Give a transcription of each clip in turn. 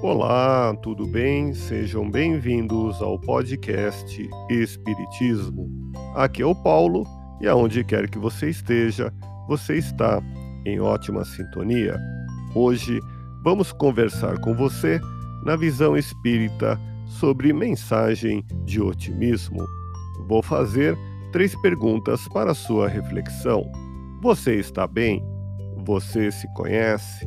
Olá, tudo bem? Sejam bem-vindos ao podcast Espiritismo. Aqui é o Paulo e aonde quer que você esteja, você está em ótima sintonia. Hoje vamos conversar com você na visão espírita sobre mensagem de otimismo. Vou fazer três perguntas para sua reflexão. Você está bem? Você se conhece?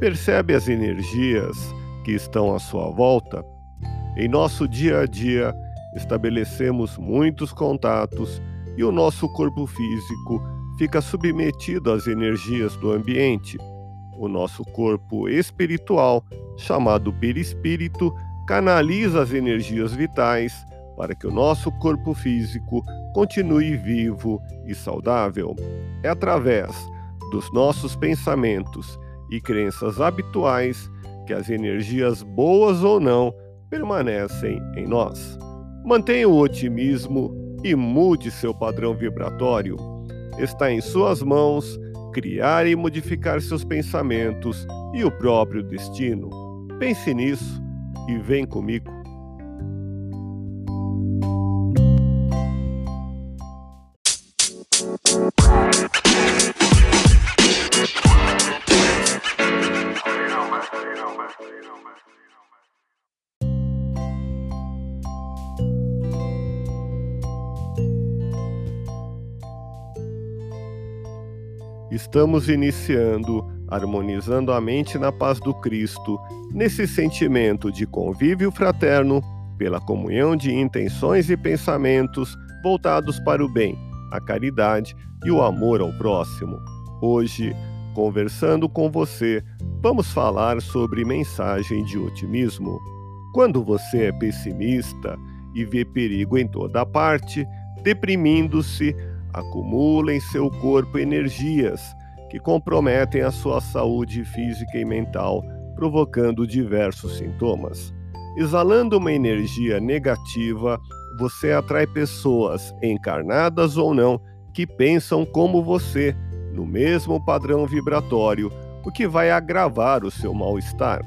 Percebe as energias que estão à sua volta? Em nosso dia a dia, estabelecemos muitos contatos e o nosso corpo físico fica submetido às energias do ambiente. O nosso corpo espiritual, chamado perispírito, canaliza as energias vitais para que o nosso corpo físico continue vivo e saudável. É através dos nossos pensamentos e crenças habituais que as energias boas ou não permanecem em nós. Mantenha o otimismo e mude seu padrão vibratório. Está em suas mãos criar e modificar seus pensamentos e o próprio destino. Pense nisso e vem comigo. Estamos iniciando harmonizando a mente na paz do Cristo, nesse sentimento de convívio fraterno, pela comunhão de intenções e pensamentos voltados para o bem, a caridade e o amor ao próximo. Hoje, conversando com você, vamos falar sobre mensagem de otimismo. Quando você é pessimista e vê perigo em toda parte, deprimindo-se, acumula em seu corpo energias que comprometem a sua saúde física e mental, provocando diversos sintomas. Exalando uma energia negativa, você atrai pessoas, encarnadas ou não, que pensam como você, no mesmo padrão vibratório, o que vai agravar o seu mal-estar.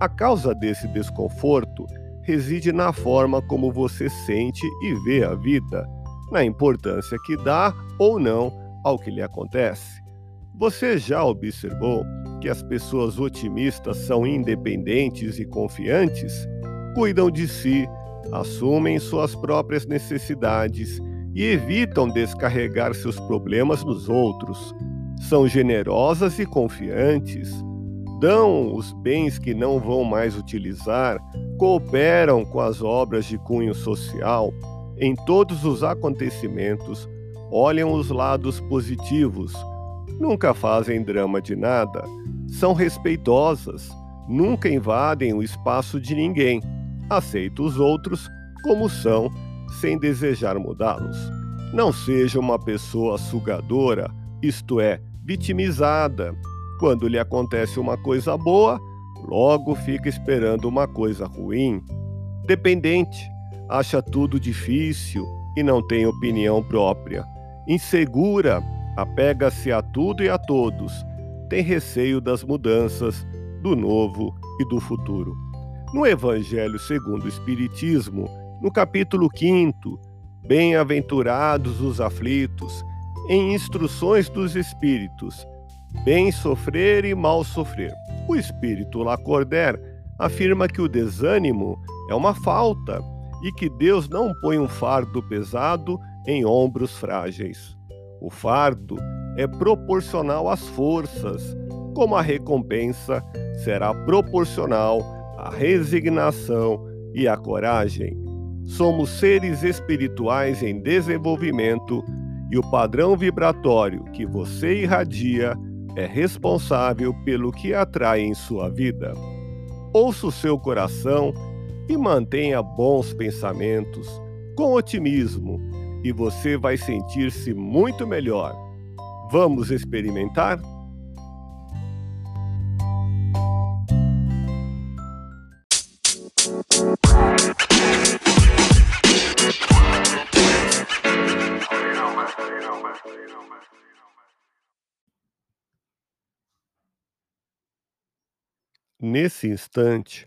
A causa desse desconforto reside na forma como você sente e vê a vida, na importância que dá ou não ao que lhe acontece. Você já observou que as pessoas otimistas são independentes e confiantes? Cuidam de si, assumem suas próprias necessidades e evitam descarregar seus problemas nos outros. São generosas e confiantes. Dão os bens que não vão mais utilizar, cooperam com as obras de cunho social. Em todos os acontecimentos, olham os lados positivos Nunca fazem drama de nada, são respeitosas, nunca invadem o espaço de ninguém, aceitam os outros como são, sem desejar mudá-los. Não seja uma pessoa sugadora, isto é, vitimizada. Quando lhe acontece uma coisa boa, logo fica esperando uma coisa ruim. Dependente, acha tudo difícil e não tem opinião própria. Insegura, apega-se a tudo e a todos, tem receio das mudanças, do novo e do futuro. No Evangelho segundo o Espiritismo, no capítulo 5, Bem-aventurados os aflitos, em instruções dos Espíritos, bem sofrer e mal sofrer. O Espírito Lacordaire afirma que o desânimo é uma falta e que Deus não põe um fardo pesado em ombros frágeis. O fardo é proporcional às forças, como a recompensa será proporcional à resignação e à coragem. Somos seres espirituais em desenvolvimento e o padrão vibratório que você irradia é responsável pelo que atrai em sua vida. Ouça o seu coração e mantenha bons pensamentos, com otimismo e você vai sentir-se muito melhor. Vamos experimentar? Nesse instante,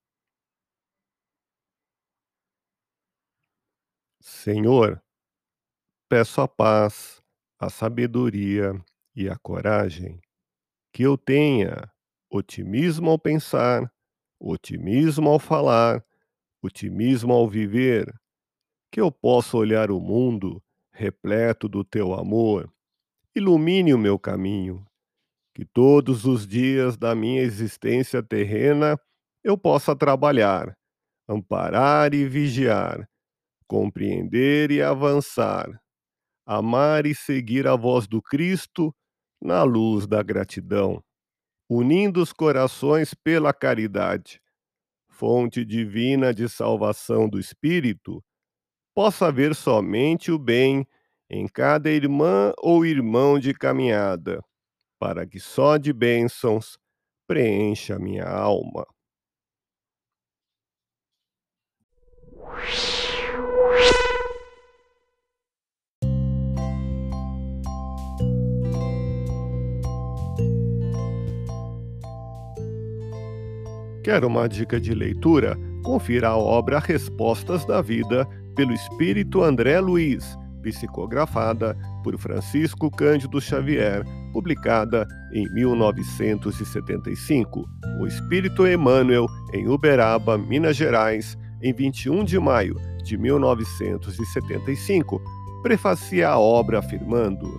Senhor, peço a paz, a sabedoria e a coragem, que eu tenha otimismo ao pensar, otimismo ao falar, otimismo ao viver, que eu possa olhar o mundo repleto do teu amor, ilumine o meu caminho, que todos os dias da minha existência terrena eu possa trabalhar, amparar e vigiar, compreender e avançar. Amar e seguir a voz do Cristo na luz da gratidão, unindo os corações pela caridade, fonte divina de salvação do espírito, possa ver somente o bem em cada irmã ou irmão de caminhada, para que só de bênçãos preencha minha alma. Quer uma dica de leitura? Confira a obra Respostas da Vida pelo Espírito André Luiz, psicografada por Francisco Cândido Xavier, publicada em 1975. O Espírito Emmanuel, em Uberaba, Minas Gerais, em 21 de maio de 1975, prefacia a obra afirmando: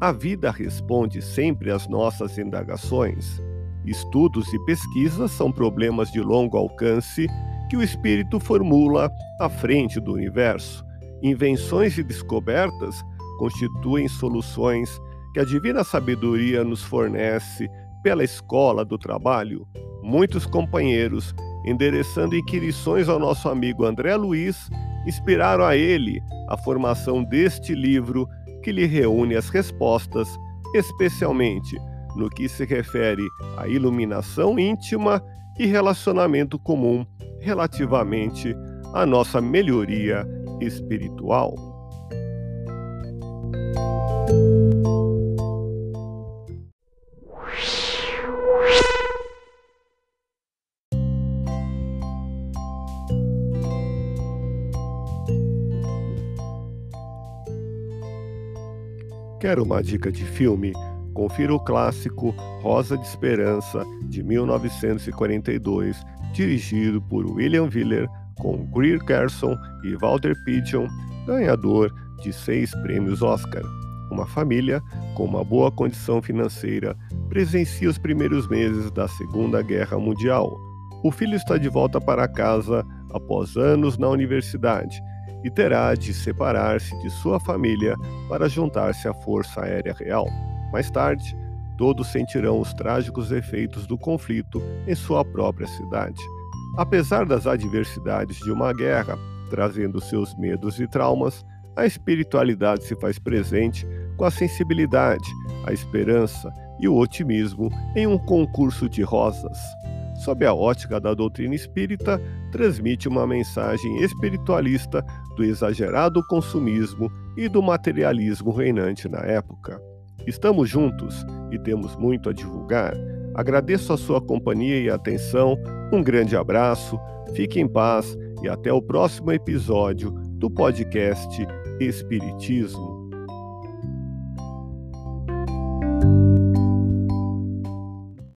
A vida responde sempre às nossas indagações. Estudos e pesquisas são problemas de longo alcance que o espírito formula à frente do universo. Invenções e descobertas constituem soluções que a divina sabedoria nos fornece pela escola do trabalho. Muitos companheiros, endereçando inquirições ao nosso amigo André Luiz, inspiraram a ele a formação deste livro que lhe reúne as respostas, especialmente no que se refere à iluminação íntima e relacionamento comum relativamente à nossa melhoria espiritual. Quer uma dica de filme? Confira o clássico Rosa de Esperança, de 1942, dirigido por William Willer, com Greer Garson e Walter Pidgeon, ganhador de seis prêmios Oscar. Uma família com uma boa condição financeira presencia os primeiros meses da Segunda Guerra Mundial. O filho está de volta para casa após anos na universidade e terá de separar-se de sua família para juntar-se à Força Aérea Real. Mais tarde, todos sentirão os trágicos efeitos do conflito em sua própria cidade. Apesar das adversidades de uma guerra, trazendo seus medos e traumas, a espiritualidade se faz presente com a sensibilidade, a esperança e o otimismo em um concurso de rosas. Sob a ótica da doutrina espírita, transmite uma mensagem espiritualista do exagerado consumismo e do materialismo reinante na época. Estamos juntos e temos muito a divulgar. Agradeço a sua companhia e atenção. Um grande abraço, fique em paz e até o próximo episódio do podcast Espiritismo.